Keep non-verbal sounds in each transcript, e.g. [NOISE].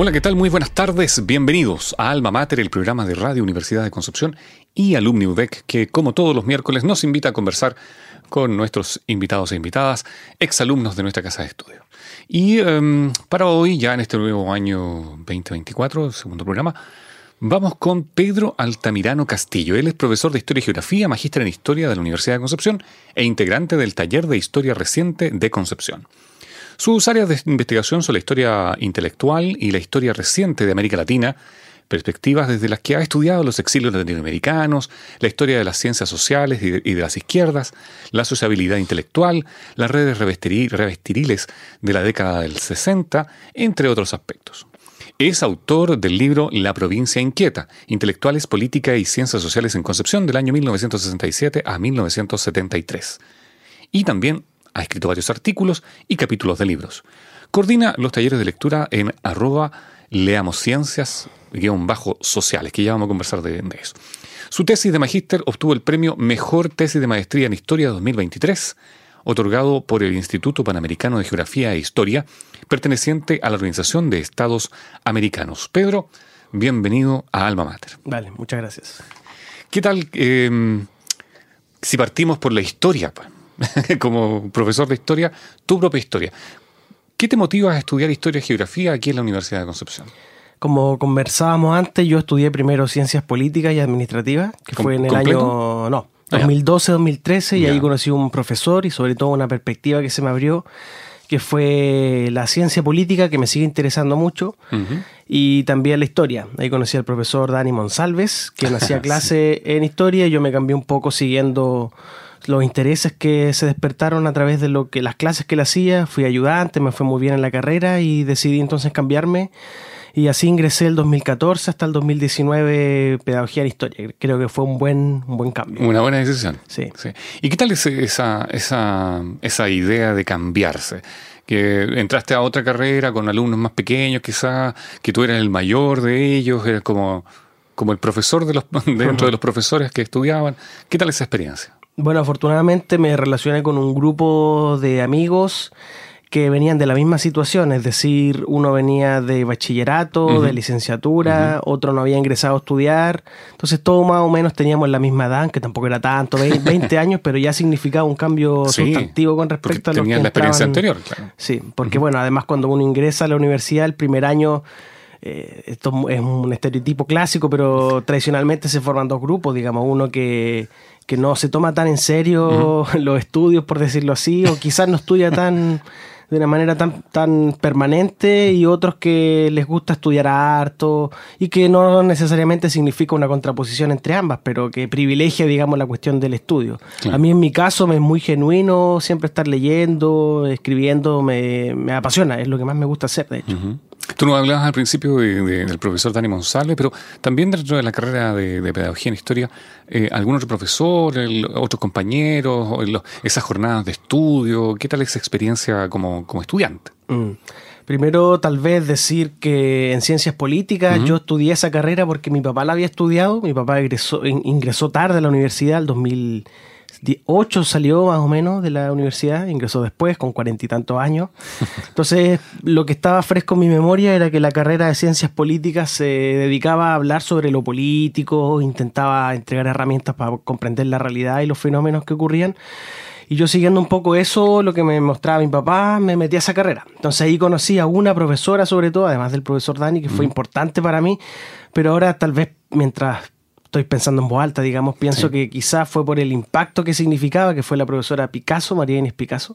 Hola, ¿qué tal? Muy buenas tardes. Bienvenidos a Alma Mater, el programa de Radio Universidad de Concepción y Alumni UDEC, que como todos los miércoles nos invita a conversar con nuestros invitados e invitadas, exalumnos de nuestra casa de estudio. Y em, para hoy, ya en este nuevo año 2024, segundo programa, vamos con Pedro Altamirano Castillo. Él es profesor de Historia y Geografía, magíster en Historia de la Universidad de Concepción e integrante del Taller de Historia Reciente de Concepción. Sus áreas de investigación son la historia intelectual y la historia reciente de América Latina, perspectivas desde las que ha estudiado los exilios latinoamericanos, la historia de las ciencias sociales y de, las izquierdas, la sociabilidad intelectual, las redes revestiriles de la década del 60, entre otros aspectos. Es autor del libro La provincia inquieta, Intelectuales, Política y Ciencias Sociales en Concepción del año 1967 a 1973. Y también ha escrito varios artículos y capítulos de libros. Coordina los talleres de lectura en arroba leamos ciencias sociales, que ya vamos a conversar de, eso. Su tesis de magíster obtuvo el premio Mejor Tesis de Maestría en Historia 2023, otorgado por el Instituto Panamericano de Geografía e Historia, perteneciente a la Organización de Estados Americanos. Pedro, bienvenido a Alma Mater. Vale, muchas gracias. ¿Qué tal em, si partimos por la historia? [LAUGHS] Como profesor de historia, tu propia historia. ¿Qué te motiva a estudiar historia y geografía aquí en la Universidad de Concepción? Como conversábamos antes, yo estudié primero ciencias políticas y administrativas, que fue en el año no, 2012-2013, ah, y ahí conocí un profesor y sobre todo una perspectiva que se me abrió, que fue la ciencia política, que me sigue interesando mucho, y también la historia. Ahí conocí al profesor Dani Monsalves, que hacía [LAUGHS] clase en historia, y yo me cambié un poco siguiendo los intereses que se despertaron a través de lo que las clases que le hacía, fui ayudante, me fue muy bien en la carrera y decidí entonces cambiarme y así ingresé el 2014 hasta el 2019 pedagogía en historia. Creo que fue un buen un buen cambio. Una buena decisión. Sí. ¿Y qué tal esa, esa, esa idea de cambiarse? que entraste a otra carrera con alumnos más pequeños, quizás, que tú eras el mayor de ellos, eras como, como el profesor de los, [LAUGHS] dentro de los profesores que estudiaban. ¿Qué tal esa experiencia? Bueno, afortunadamente me relacioné con un grupo de amigos que venían de la misma situación, es decir, uno venía de bachillerato, de licenciatura, otro no había ingresado a estudiar, entonces todos más o menos teníamos la misma edad, que tampoco era tanto, 20, [LAUGHS] años, pero ya significaba un cambio sustantivo con respecto a lo que la experiencia anterior, claro. Sí, porque bueno, además cuando uno ingresa a la universidad, el primer año eh, esto es un estereotipo clásico, pero tradicionalmente se forman dos grupos, digamos, uno que que no se toma tan en serio [LAUGHS] los estudios, por decirlo así, o quizás no estudia tan de una manera tan, tan permanente y otros que les gusta estudiar harto y que no necesariamente significa una contraposición entre ambas, pero que privilegia, digamos, la cuestión del estudio. A mí en mi caso me es muy genuino siempre estar leyendo, escribiendo, me, me apasiona, es lo que más me gusta hacer, de hecho. Tú nos hablabas al principio del profesor Dani Monsalve, pero también dentro de la carrera de, pedagogía en historia, eh, ¿algún otro profesor, otros compañeros, esas jornadas de estudio? ¿Qué tal esa experiencia como, estudiante? Mm. Primero, tal vez decir que en ciencias políticas yo estudié esa carrera porque mi papá la había estudiado. Mi papá ingresó, ingresó tarde a la universidad, el 2000 8 salió más o menos de la universidad, ingresó después con cuarenta y tantos años. [LAUGHS] Entonces, lo que estaba fresco en mi memoria era que la carrera de ciencias políticas se dedicaba a hablar sobre lo político, intentaba entregar herramientas para comprender la realidad y los fenómenos que ocurrían. Y yo siguiendo un poco eso, lo que me mostraba mi papá, me metí a esa carrera. Entonces ahí conocí a una profesora sobre todo, además del profesor Dani, que fue importante para mí, pero ahora tal vez mientras estoy pensando en voz alta, digamos, pienso que quizás fue por el impacto que significaba, que fue la profesora Picasso, María Inés Picasso.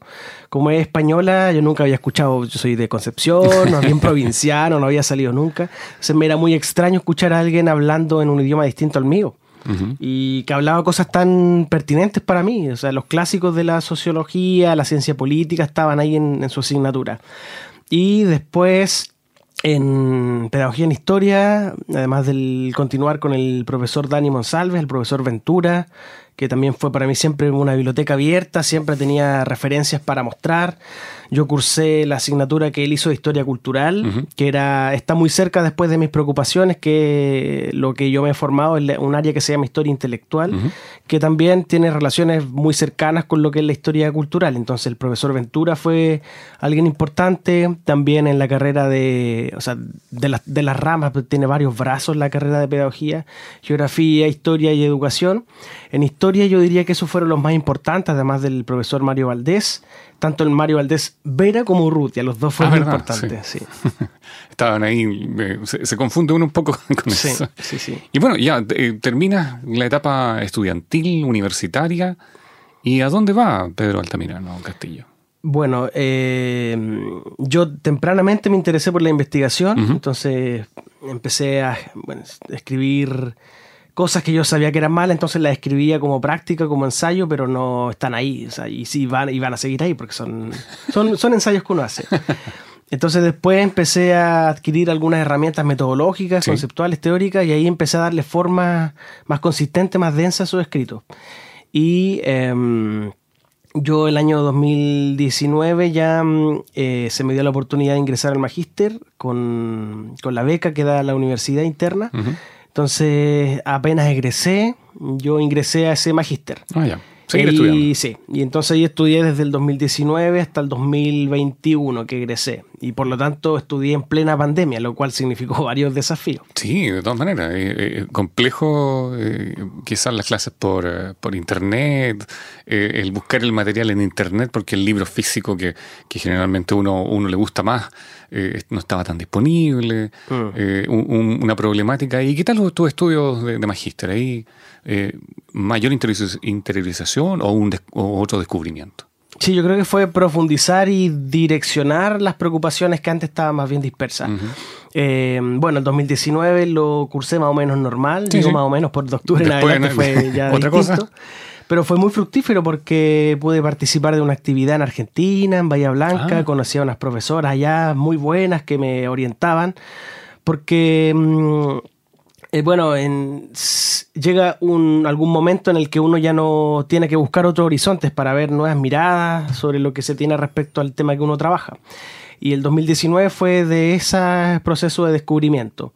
Como es española, yo nunca había escuchado, yo soy de Concepción, no bien [LAUGHS] provinciano, no había salido nunca. Entonces me era muy extraño escuchar a alguien hablando en un idioma distinto al mío. y que hablaba cosas tan pertinentes para mí. O sea, los clásicos de la sociología, la ciencia política estaban ahí en, en su asignatura. Y después en Pedagogía en Historia, además del continuar con el profesor Dani Monsalves, el profesor Ventura, que también fue para mí siempre una biblioteca abierta, siempre tenía referencias para mostrar. Yo cursé la asignatura que él hizo de historia cultural, que era, está muy cerca después de mis preocupaciones, que lo que yo me he formado es un área que se llama historia intelectual, que también tiene relaciones muy cercanas con lo que es la historia cultural. Entonces el profesor Ventura fue alguien importante, también en la carrera de, o sea, de, de las ramas, pues, tiene varios brazos la carrera de pedagogía, geografía, historia y educación. En historia yo diría que esos fueron los más importantes, además del profesor Mario Valdés tanto el Mario Valdés Vera como Urrutia, los dos fueron ah, importantes. Sí. [LAUGHS] Estaban ahí, se, confunde uno un poco [LAUGHS] con eso. Sí, sí. Y bueno, ya eh, termina la etapa estudiantil, universitaria. ¿Y a dónde va Pedro Altamirano Castillo? Bueno, eh, yo tempranamente me interesé por la investigación, entonces empecé a escribir cosas que yo sabía que eran malas, entonces las escribía como práctica, como ensayo, pero no están ahí. y sí van, y van a seguir ahí porque son, son, son ensayos que uno hace. Entonces después empecé a adquirir algunas herramientas metodológicas, conceptuales, teóricas, y ahí empecé a darle forma más consistente, más densa a su escrito. Y em, yo el año 2019 ya mm, eh, se me dio la oportunidad de ingresar al magíster con, la beca que da la universidad interna. Entonces, apenas egresé, yo ingresé a ese magíster. Ah, ya. Seguir estudiando. Sí, y entonces ahí estudié desde el 2019 hasta el 2021 que egresé. Y por lo tanto estudié en plena pandemia, lo cual significó [LAUGHS] varios desafíos. Sí, de todas maneras. Eh, eh, complejo eh, quizás las clases por, por internet, el buscar el material en internet, porque el libro físico que, que generalmente uno, uno le gusta más no estaba tan disponible, mm. una problemática. ¿Y qué tal tus estudios de, magíster? ¿Ahí mayor interiorización o, un otro descubrimiento? Sí, yo creo que fue profundizar y direccionar las preocupaciones que antes estaban más bien dispersas. bueno, el 2019 lo cursé más o menos normal, digo más o menos por octubre en adelante fue ya [LAUGHS] ¿Otra Cosa? Pero fue muy fructífero porque pude participar de una actividad en Argentina, en Bahía Blanca, ah. conocí a unas profesoras allá muy buenas que me orientaban, porque, mm, eh, bueno, en, llega un, algún momento en el que uno ya no tiene que buscar otros horizontes para ver nuevas miradas sobre lo que se tiene respecto al tema que uno trabaja. Y el 2019 fue de ese proceso de descubrimiento.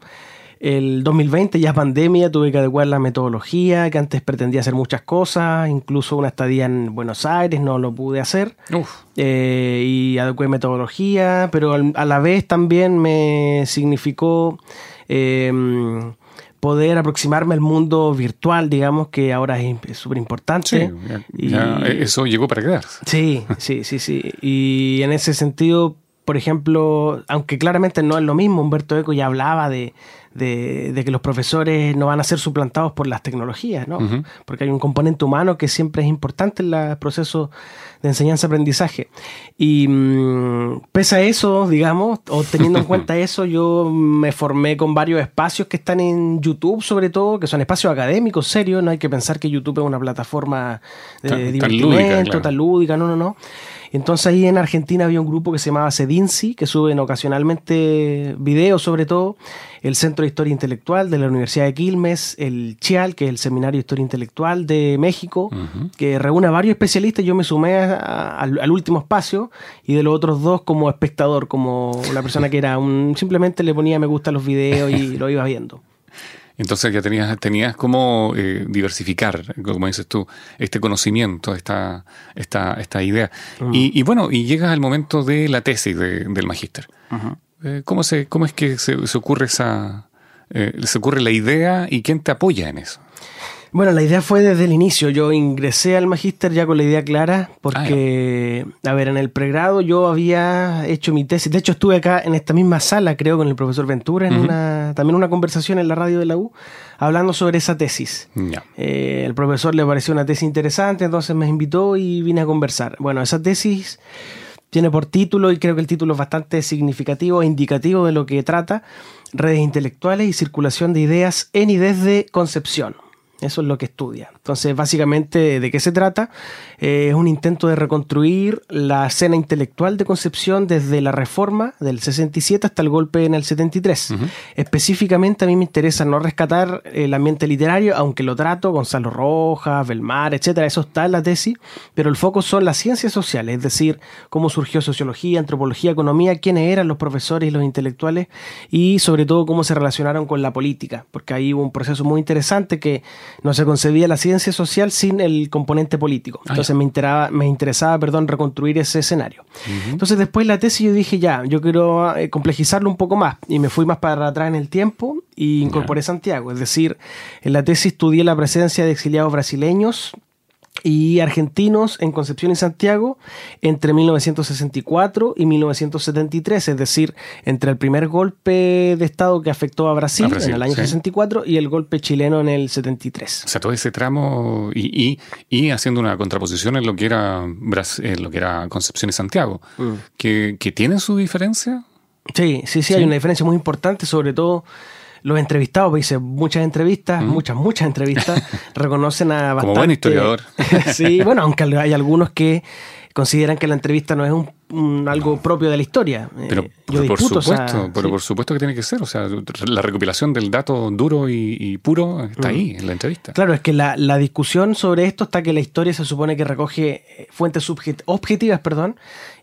El 2020 ya es pandemia, tuve que adecuar la metodología, que antes pretendía hacer muchas cosas, incluso una estadía en Buenos Aires no lo pude hacer. Eh, y adecué metodología, pero a la vez también me significó em, poder aproximarme al mundo virtual, digamos, que ahora es súper importante. Sí, eso llegó para quedarse. Sí, sí, sí, sí. Y en ese sentido, por ejemplo, aunque claramente no es lo mismo, Humberto Eco ya hablaba de, de, que los profesores no van a ser suplantados por las tecnologías, ¿no? Porque hay un componente humano que siempre es importante en el proceso de enseñanza-aprendizaje. Y mm, pese a eso, digamos, o teniendo en [LAUGHS] cuenta eso, yo me formé con varios espacios que están en YouTube, sobre todo, que son espacios académicos, serios. No hay que pensar que YouTube es una plataforma de divertimento, tan lúdica, no, no, no. Entonces ahí en Argentina había un grupo que se llamaba Sedinci, que suben ocasionalmente videos sobre todo, el Centro de Historia Intelectual de la Universidad de Quilmes, el CHIAL, que es el Seminario de Historia Intelectual de México, que reúne a varios especialistas. Yo me sumé al, último espacio y de los otros dos como espectador, como una persona que era un... simplemente le ponía me gusta a los videos y [LAUGHS] lo iba viendo. Entonces ya tenías, tenías cómo eh, diversificar, como dices tú, este conocimiento, esta, esta, esta idea. Mm. Y, bueno, y llegas al momento de la tesis del magíster. Eh, ¿cómo, se, ¿Cómo es que se, ocurre esa, eh, se ocurre la idea y quién te apoya en eso? Bueno, la idea fue desde el inicio. Yo ingresé al magíster ya con la idea clara, porque, ah, a ver, en el pregrado yo había hecho mi tesis. De hecho, estuve acá en esta misma sala, creo, con el profesor Ventura, en una, también una conversación en la radio de la U, hablando sobre esa tesis. Eh, el profesor le pareció una tesis interesante, entonces me invitó y vine a conversar. Bueno, esa tesis tiene por título, y creo que el título es bastante significativo e indicativo de lo que trata, redes intelectuales y circulación de ideas en y desde Concepción. Eso es lo que estudia. Entonces, básicamente, ¿de qué se trata? Eh, es un intento de reconstruir la escena intelectual de Concepción desde la reforma del 67 hasta el golpe en el 73. Específicamente, a mí me interesa no rescatar el ambiente literario, aunque lo trato, Gonzalo Rojas, Belmar, etcétera, eso está en la tesis, pero el foco son las ciencias sociales, es decir, cómo surgió sociología, antropología, economía, quiénes eran los profesores y los intelectuales, y sobre todo cómo se relacionaron con la política, porque ahí hubo un proceso muy interesante que no se concebía la ciencia social sin el componente político. Ah, Entonces me, interesaba, me interesaba perdón, reconstruir ese escenario. Entonces después la tesis yo dije, ya, yo quiero eh, complejizarlo un poco más y me fui más para atrás en el tiempo y incorporé Santiago. Es decir, en la tesis estudié la presencia de exiliados brasileños y argentinos en Concepción y Santiago entre 1964 y 1973, es decir, entre el primer golpe de Estado que afectó a Brasil, en el año 64 y el golpe chileno en el 73. O sea, todo ese tramo y, y, haciendo una contraposición en lo que era, en lo que era Concepción y Santiago, mm. que, que tienen su diferencia. Sí, sí, sí, hay una diferencia muy importante, sobre todo los entrevistados, hice muchas entrevistas, muchas, muchas entrevistas, [LAUGHS] reconocen a bastante... Como buen historiador. [LAUGHS] sí, [LAUGHS] bueno, aunque hay algunos que consideran que la entrevista no es un, algo propio de la historia. Eh, pero, por supuesto, pero por supuesto que tiene que ser. O sea, la recopilación del dato duro y, puro está ahí, en la entrevista. Claro, es que la, la, discusión sobre esto está que la historia se supone que recoge eh, fuentes objetivas, perdón,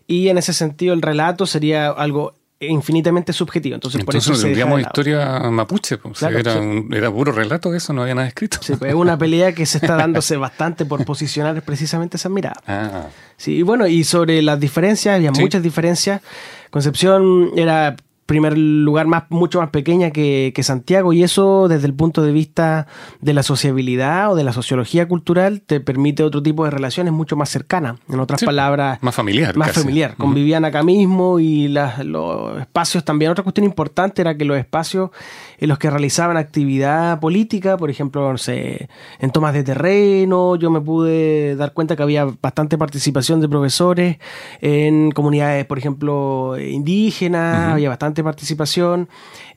y en ese sentido el relato sería algo infinitamente subjetivo. Entonces, por eso tendríamos historia mapuche, pues, era, era, puro relato eso, no había nada escrito. Sí, pues, es una [LAUGHS] pelea que se está dándose bastante por posicionar precisamente esa mirada. Ah. Sí, y bueno, y sobre las diferencias, había muchas diferencias. Concepción era primer lugar más, mucho más pequeña que, Santiago y eso desde el punto de vista de la sociabilidad o de la sociología cultural te permite otro tipo de relaciones mucho más cercanas, en otras palabras... Más familiar. Más familiar, convivían acá mismo y los espacios también. Otra cuestión importante era que los espacios en los que realizaban actividad política, por ejemplo, no sé, en tomas de terreno, yo me pude dar cuenta que había bastante participación de profesores en comunidades, por ejemplo, indígenas, había bastante participación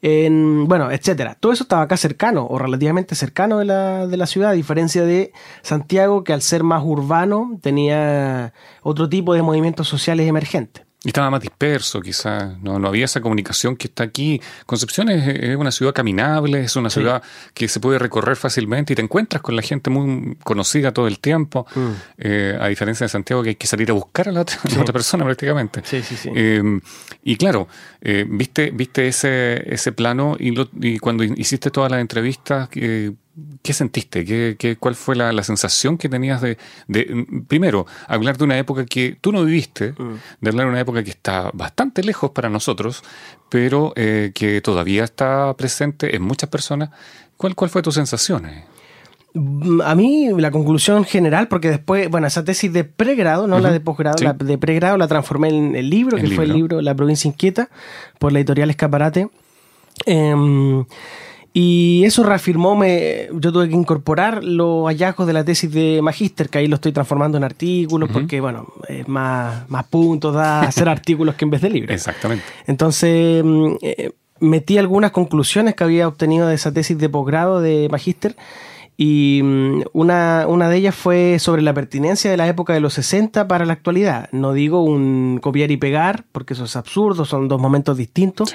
en, bueno, etcétera. Todo eso estaba acá cercano o relativamente cercano de la, de la ciudad, a diferencia de Santiago, que al ser más urbano tenía otro tipo de movimientos sociales emergentes. Y estaba más disperso, quizás. No, no había esa comunicación que está aquí. Concepción es, una ciudad caminable, es una ciudad que se puede recorrer fácilmente y te encuentras con la gente muy conocida todo el tiempo. Mm. Eh, a diferencia de Santiago, que hay que salir a buscar a la otra, [LAUGHS] persona prácticamente. Sí, sí, sí. Eh, y claro, eh, viste, viste ese, ese plano y, y cuando hiciste todas las entrevistas. ¿Qué sentiste? ¿Qué, cuál fue la, sensación que tenías de, primero, hablar de una época que tú no viviste, mm. de hablar de una época que está bastante lejos para nosotros, pero eh, que todavía está presente en muchas personas? ¿Cuál, cuál fue tu sensación? Mm, a mí la conclusión general, porque después, bueno, esa tesis de pregrado, no la de posgrado, la de pregrado la transformé en el libro, que fue el libro La provincia inquieta, por la editorial Escaparate. Eh, y eso reafirmó, me, yo tuve que incorporar los hallazgos de la tesis de magíster, que ahí lo estoy transformando en artículos, porque bueno, es más, más puntos da hacer [LAUGHS] artículos que en vez de libros. Exactamente. Entonces, mm, eh, metí algunas conclusiones que había obtenido de esa tesis de posgrado de magíster y mm, una, una, de ellas fue sobre la pertinencia de la época de los 60 para la actualidad. No digo un copiar y pegar, porque eso es absurdo, son dos momentos distintos,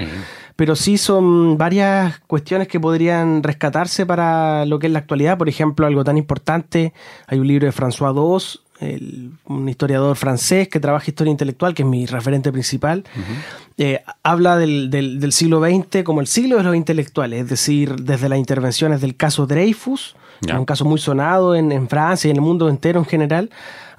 pero sí son varias cuestiones que podrían rescatarse para lo que es la actualidad. Por ejemplo, algo tan importante, hay un libro de François Dos, un historiador francés que trabaja historia intelectual, que es mi referente principal, eh, habla del, del, siglo XX como el siglo de los intelectuales, es decir, desde las intervenciones del caso Dreyfus, un caso muy sonado en, Francia y en el mundo entero en general,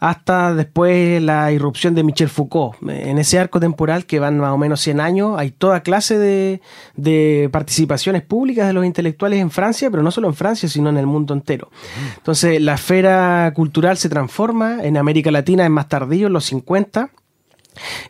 hasta después la irrupción de Michel Foucault. En ese arco temporal que van más o menos 100 años, hay toda clase de, participaciones públicas de los intelectuales en Francia, pero no solo en Francia, sino en el mundo entero. Entonces, la esfera cultural se transforma, en América Latina es más tardío, en los 50,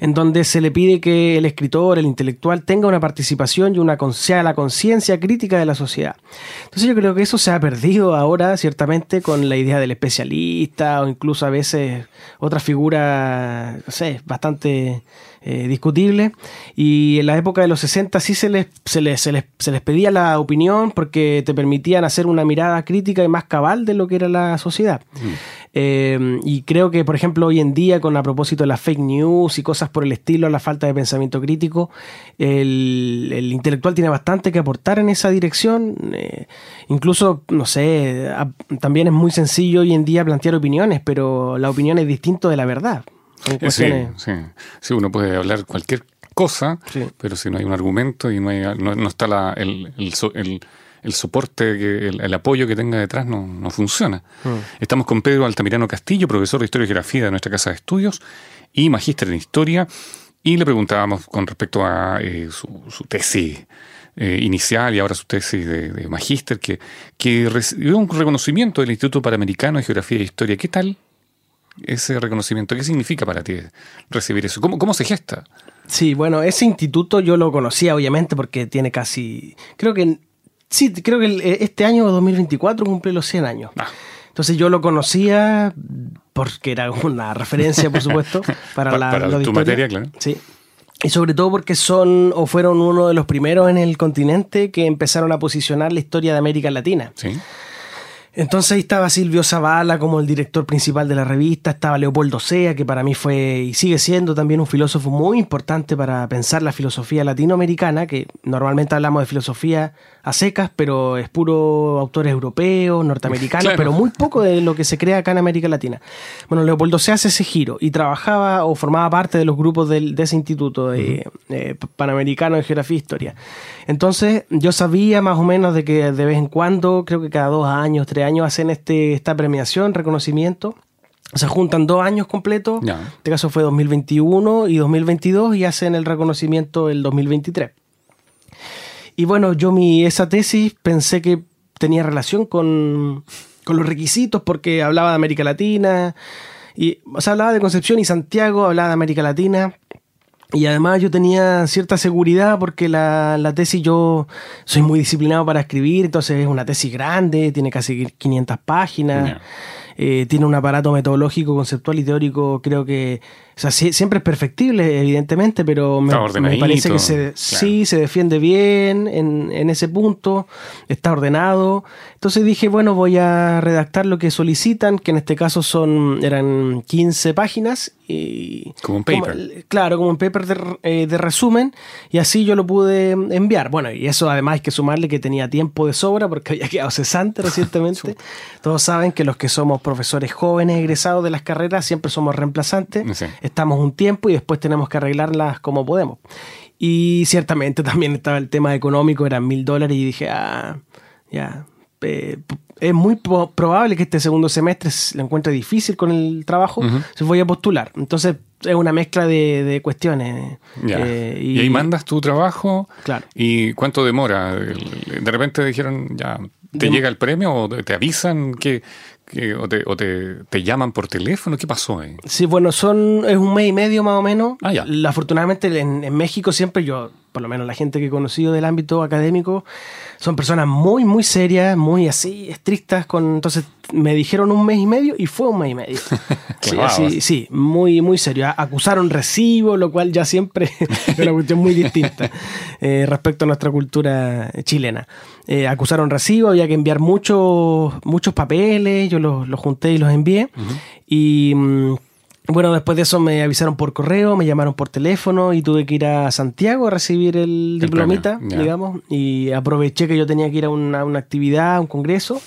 en donde se le pide que el escritor, el intelectual, tenga una participación y una sea la conciencia crítica de la sociedad. Entonces yo creo que eso se ha perdido ahora, ciertamente, con la idea del especialista o incluso a veces otra figura, no sé, bastante eh, discutible. Y en la época de los 60 sí se les, se, les, se, les, se les pedía la opinión porque te permitían hacer una mirada crítica y más cabal de lo que era la sociedad. Mm. Eh, y creo que, por ejemplo, hoy en día, con a propósito de las fake news y cosas por el estilo, la falta de pensamiento crítico, el, intelectual tiene bastante que aportar en esa dirección. Eh, incluso, no sé, también es muy sencillo hoy en día plantear opiniones, pero la opinión es distinto de la verdad. Sí, sí. sí, uno puede hablar cualquier cosa, pero si no hay un argumento y no, hay, no, está la, el, el, el soporte, el, apoyo que tenga detrás no, funciona. Mm. Estamos con Pedro Altamirano Castillo, profesor de Historia y Geografía de nuestra Casa de Estudios y magíster en Historia, y le preguntábamos con respecto a eh, su, tesis eh, inicial y ahora su tesis de, magíster, que, que recibió un reconocimiento del Instituto Panamericano de Geografía e Historia. ¿Qué tal ese reconocimiento? ¿Qué significa para ti recibir eso? ¿Cómo, cómo se gesta? Sí, bueno, ese instituto yo lo conocía obviamente porque tiene casi, creo que Sí, creo que eh, este año 2024 cumple los 100 años. Ah. Entonces yo lo conocía porque era una referencia, por supuesto, [LAUGHS] para, la, para tu materia, claro. Sí. Y sobre todo porque son o fueron uno de los primeros en el continente que empezaron a posicionar la historia de América Latina. Sí. Entonces ahí estaba Silvio Zavala como el director principal de la revista, estaba Leopoldo Sea, que para mí fue y sigue siendo también un filósofo muy importante para pensar la filosofía latinoamericana, que normalmente hablamos de filosofía a secas, pero es puro autores europeos, norteamericanos, pero muy poco de lo que se crea acá en América Latina. Bueno, Leopoldo se hace ese giro y trabajaba o formaba parte de los grupos de ese instituto de, eh, panamericano de geografía e historia. Entonces yo sabía más o menos de que de vez en cuando, creo que cada dos años, tres años, hacen este, esta premiación, reconocimiento. Se juntan dos años completos, en este caso fue 2021 y 2022, y hacen el reconocimiento el 2023. Y bueno, yo mi, esa tesis pensé que tenía relación con, los requisitos porque hablaba de América Latina, y, o sea, hablaba de Concepción y Santiago, hablaba de América Latina. Y además yo tenía cierta seguridad porque la, la, tesis yo soy muy disciplinado para escribir, entonces es una tesis grande, tiene casi 500 páginas. Eh, tiene un aparato metodológico, conceptual y teórico, creo que o sea, siempre es perfectible, evidentemente, pero me, parece que se, sí se defiende bien en, en, ese punto, está ordenado. Entonces dije, bueno, voy a redactar lo que solicitan, que en este caso son eran 15 páginas. Y, como un paper. claro, como un paper de, eh, de, resumen, y así yo lo pude enviar. Bueno, y eso además hay que sumarle que tenía tiempo de sobra porque [LAUGHS] había quedado cesante [LAUGHS] recientemente. Todos saben que los que somos profesores jóvenes egresados de las carreras siempre somos reemplazantes estamos un tiempo y después tenemos que arreglarlas como podemos. Y ciertamente [LAUGHS] también estaba el tema económico, eran mil dólares y dije, ah, ya, es muy probable que este segundo semestre lo encuentre difícil con el trabajo, se voy a postular. Entonces es una mezcla de, cuestiones. Eh, y, ahí mandas tu trabajo. Claro. ¿Y cuánto demora? De repente dijeron, ya, ¿te llega el premio o te avisan que o, te, te, llaman por teléfono? ¿Qué pasó ahí? Sí, bueno, son, es un mes y medio más o menos. Ah, ya. Afortunadamente en, en México siempre yo, por lo menos la gente que he conocido del ámbito académico, son personas muy, muy serias, muy así, estrictas. Con, entonces me dijeron un mes y medio y fue un mes y medio. [LAUGHS] sí, sí, muy, muy serio. Acusaron recibo, lo cual ya siempre [LAUGHS] es una cuestión muy distinta eh, respecto a nuestra cultura chilena. Eh, acusaron recibo, había que enviar muchos, muchos papeles, yo los, junté y los envié. Y. Bueno, después de eso me avisaron por correo, me llamaron por teléfono y tuve que ir a Santiago a recibir el, diplomita, digamos, y aproveché que yo tenía que ir a una, actividad, a un congreso,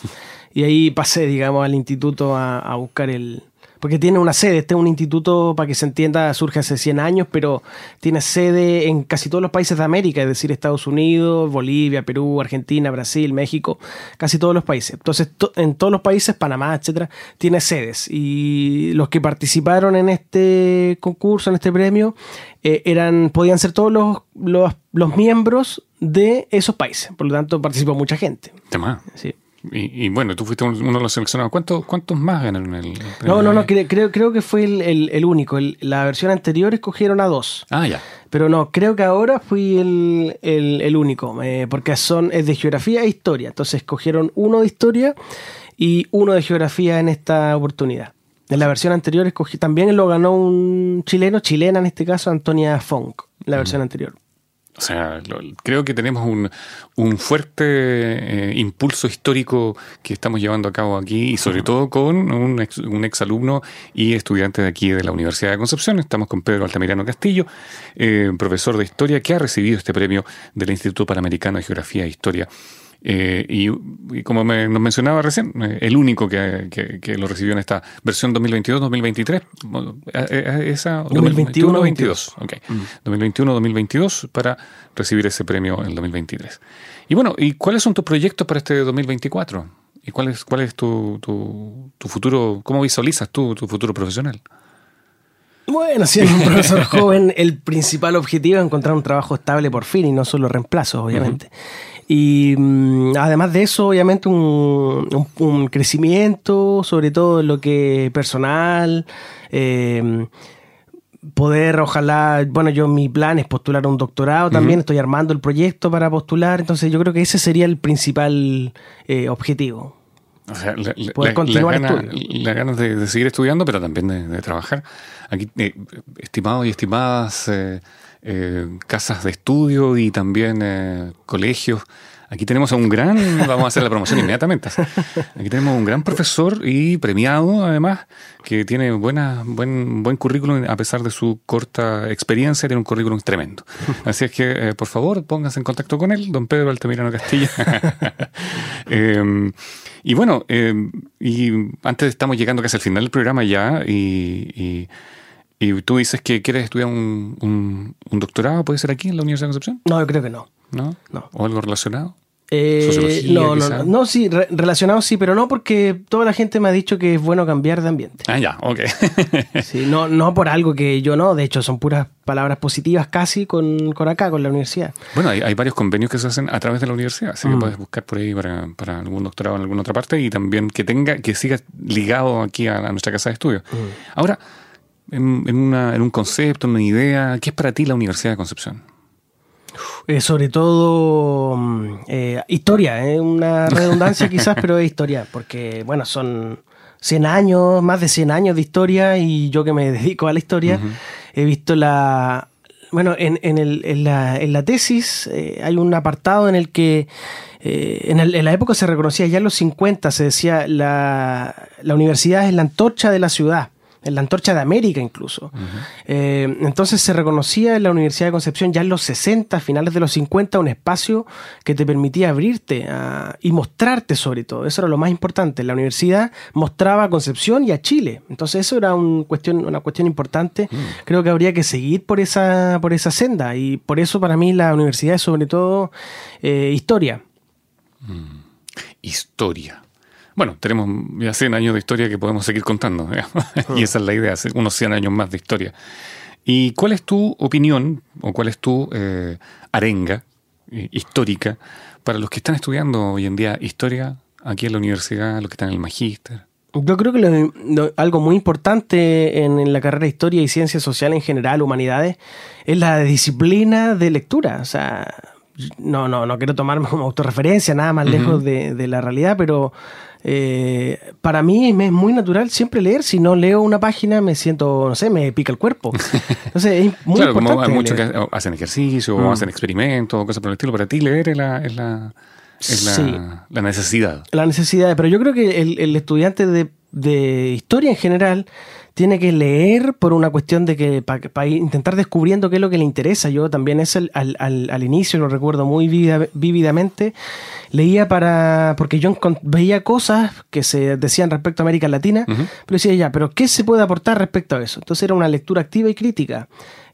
y ahí pasé, digamos, al instituto a buscar el, porque tiene una sede. Este es un instituto, para que se entienda, surge hace 100 años, pero tiene sede en casi todos los países de América, es decir, Estados Unidos, Bolivia, Perú, Argentina, Brasil, México, casi todos los países. Entonces, en todos los países, Panamá, etcétera, tiene sedes. Y los que participaron en este concurso, en este premio, eh, eran, podían ser todos los, los, los, miembros de esos países. Por lo tanto, participó mucha gente. Tema. Sí. Y, bueno, tú fuiste uno de los seleccionados. ¿Cuántos, cuántos más ganaron el, No, no, no, creo, creo que fue el, único. la versión anterior escogieron a dos. Ah, ya. Pero no, creo que ahora fui el, único, eh, porque son, es de geografía e historia. Entonces escogieron uno de historia y uno de geografía en esta oportunidad. En la versión anterior escogí, también lo ganó un chileno, chilena en este caso, Antonia Funk, la versión anterior. O sea, creo que tenemos un, fuerte eh, impulso histórico que estamos llevando a cabo aquí y sobre todo con un ex, un alumno y estudiante de aquí de la Universidad de Concepción. Estamos con Pedro Altamirano Castillo, eh, profesor de historia que ha recibido este premio del Instituto Panamericano de Geografía e Historia eh, y, como nos mencionaba recién, eh, el único que, lo recibió en esta versión 2022-2023, eh, esa 2021-2022, 2021-2022 para recibir ese premio en el 2023. Y bueno, ¿y cuáles son tus proyectos para este 2024? ¿Y cuál es, cuál es tu, tu, futuro, cómo visualizas tú tu futuro profesional? Bueno, siendo un profesor joven, el principal objetivo es encontrar un trabajo estable por fin y no solo reemplazos, obviamente. Y mm, además de eso, obviamente, un, crecimiento, sobre todo en lo que personal. Eh, poder, ojalá, bueno, yo mi plan es postular un doctorado también, estoy armando el proyecto para postular, entonces yo creo que ese sería el principal eh, objetivo. O sea, poder continuar la ganas de, seguir estudiando, pero también de, trabajar. Aquí, eh, estimados y estimadas eh, casas de estudio y también eh, colegios. Aquí tenemos a un gran, vamos a hacer la promoción inmediatamente. Aquí tenemos un gran profesor y premiado, además, que tiene buena, buen, buen currículum a pesar de su corta experiencia, tiene un currículum tremendo. Así es que, eh, por favor, pónganse en contacto con él, don Pedro Altamirano Castilla. [LAUGHS] Em, y bueno, em, y antes estamos llegando casi al final del programa ya, ¿Y tú dices que quieres estudiar un, doctorado, puede ser aquí en la Universidad de Concepción? No, yo creo que no. ¿No? ¿O algo relacionado? Eh, no, no, no, sí, relacionado sí, pero no porque toda la gente me ha dicho que es bueno cambiar de ambiente. Ah, ya, ok. [LAUGHS] sí, no, no por algo que yo no, de hecho son puras palabras positivas casi con, acá, con la universidad. Bueno, hay, varios convenios que se hacen a través de la universidad, así que mm. puedes buscar por ahí para, algún doctorado en alguna otra parte y también que tenga, que siga ligado aquí a, nuestra casa de estudio. Mm. Ahora, en, un concepto, en una idea? ¿Qué es para ti la Universidad de Concepción? Eh, sobre todo mm, eh, historia, eh, una [LAUGHS] redundancia quizás, pero es historia, porque bueno, son 100 años, más de 100 años de historia y yo que me [LAUGHS] dedico a la historia, he visto la... Bueno, en, en, la, en la, tesis hay un apartado en el que en, en, la época se reconocía ya en los 50, se decía la, la universidad es la antorcha de la ciudad en la antorcha de América incluso. Eh, entonces se reconocía en la Universidad de Concepción ya en los 60, finales de los 50, un espacio que te permitía abrirte y mostrarte sobre todo. Eso era lo más importante. La universidad mostraba a Concepción y a Chile. Entonces eso era un cuestión, una cuestión importante. Mm. Creo que habría que seguir por esa, por esa senda y por eso para mí la universidad es sobre todo eh, historia. Mm. Historia. Bueno, tenemos ya 100 años de historia que podemos seguir contando, [LAUGHS] y esa es la idea, unos 100 años más de historia. ¿Y cuál es tu opinión o cuál es tu eh, arenga eh, histórica para los que están estudiando hoy en día historia aquí en la universidad, los que están en el magíster? Yo creo que algo muy importante en, la carrera de historia y ciencias sociales en general, humanidades, es la disciplina de lectura. O sea, no, no, no quiero tomarme como autorreferencia, nada más lejos de, de, la realidad, pero eh, para mí es muy natural siempre leer. Si no leo una página, me siento, no sé, me pica el cuerpo. [LAUGHS] Entonces es muy claro, Como hay muchos que hacen ejercicio mm. hacen experimentos cosas por el estilo. Para ti, leer es la, es la, la, necesidad. La necesidad, pero yo creo que el, estudiante de, de historia en general tiene que leer por una cuestión de que para intentar descubriendo qué es lo que le interesa. Yo también es al, al, al, inicio, lo recuerdo muy vívidamente, leía para, porque yo veía cosas que se decían respecto a América Latina, pero decía ya, pero ¿qué se puede aportar respecto a eso? Entonces era una lectura activa y crítica.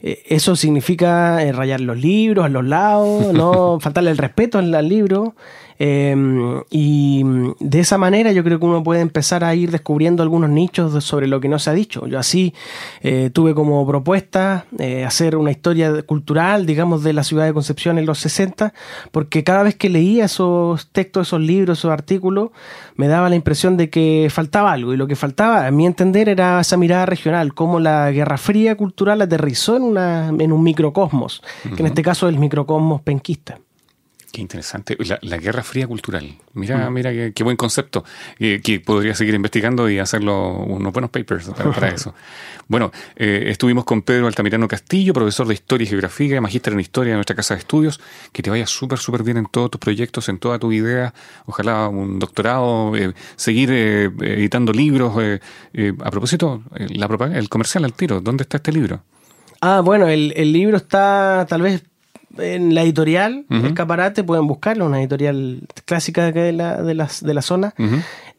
Eh, eso significa eh, rayar los libros a los lados, no [LAUGHS] faltarle el respeto al, libro Em, y de esa manera yo creo que uno puede empezar a ir descubriendo algunos nichos sobre lo que no se ha dicho. Yo así eh, tuve como propuesta eh, hacer una historia cultural, digamos, de la ciudad de Concepción en los 60, porque cada vez que leía esos textos, esos libros, esos artículos, me daba la impresión de que faltaba algo. Y lo que faltaba, a mi entender, era esa mirada regional, cómo la Guerra Fría cultural aterrizó en, una, en un microcosmos, que en este caso es el microcosmos penquista. Qué interesante. La, Guerra Fría Cultural. Mira, mm. mira qué, buen concepto. que podría seguir investigando y hacerlo unos buenos papers para, [LAUGHS] eso. Bueno, eh, estuvimos con Pedro Altamirano Castillo, profesor de Historia y Geografía, magíster en Historia de nuestra Casa de Estudios. Que te vaya súper, súper bien en todos tus proyectos, en toda tu idea. Ojalá un doctorado, eh, seguir eh, editando libros. a propósito, la el comercial al tiro. ¿Dónde está este libro? Ah, bueno, el, el libro está tal vez en la editorial, Escaparate, pueden buscarlo, una editorial clásica de la, de las, de la zona.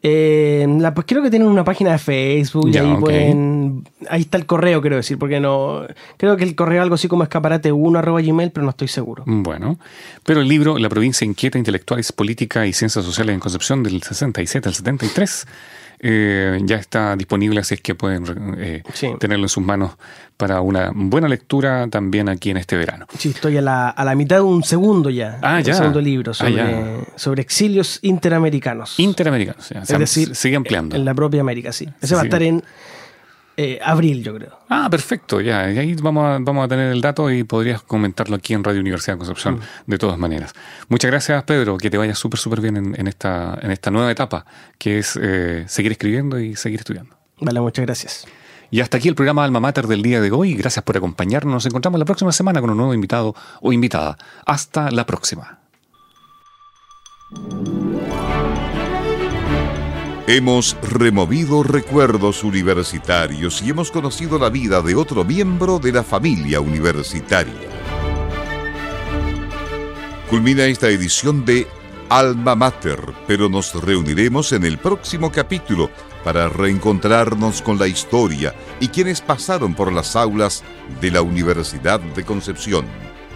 Eh, la, pues creo que tienen una página de Facebook y ahí pueden. Ahí está el correo, quiero decir, porque no. Creo que el correo algo así como escaparate1 arroba gmail, pero no estoy seguro. Bueno, pero el libro La provincia inquieta, intelectuales, política y ciencias sociales en Concepción del 67 al 73 eh, ya está disponible, así es que pueden eh, tenerlo en sus manos para una buena lectura también aquí en este verano. Sí, estoy a la, a la mitad de un segundo ya. Ah, ya. Un segundo libro ah, sobre, sobre exilios interamericanos. Interamericanos, es decir, sigue ampliando. En la propia América, sí. Ese va a estar en eh, abril, yo creo. Ah, perfecto, ya. Y ahí vamos a, vamos a tener el dato y podrías comentarlo aquí en Radio Universidad de Concepción mm. de todas maneras. Muchas gracias, Pedro. Que te vaya súper, súper bien en, esta, en esta nueva etapa, que es eh, seguir escribiendo y seguir estudiando. Vale, muchas gracias. Y hasta aquí el programa Alma Mater del día de hoy. Gracias por acompañarnos. Nos encontramos la próxima semana con un nuevo invitado o invitada. Hasta la próxima. Hemos removido recuerdos universitarios y hemos conocido la vida de otro miembro de la familia universitaria. Culmina esta edición de Alma Mater, pero nos reuniremos en el próximo capítulo para reencontrarnos con la historia y quienes pasaron por las aulas de la Universidad de Concepción.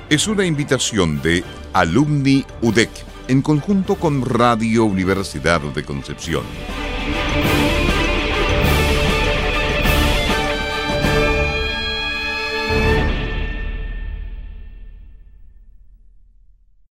Es una invitación de Alumni UDEC en conjunto con Radio Universidad de Concepción.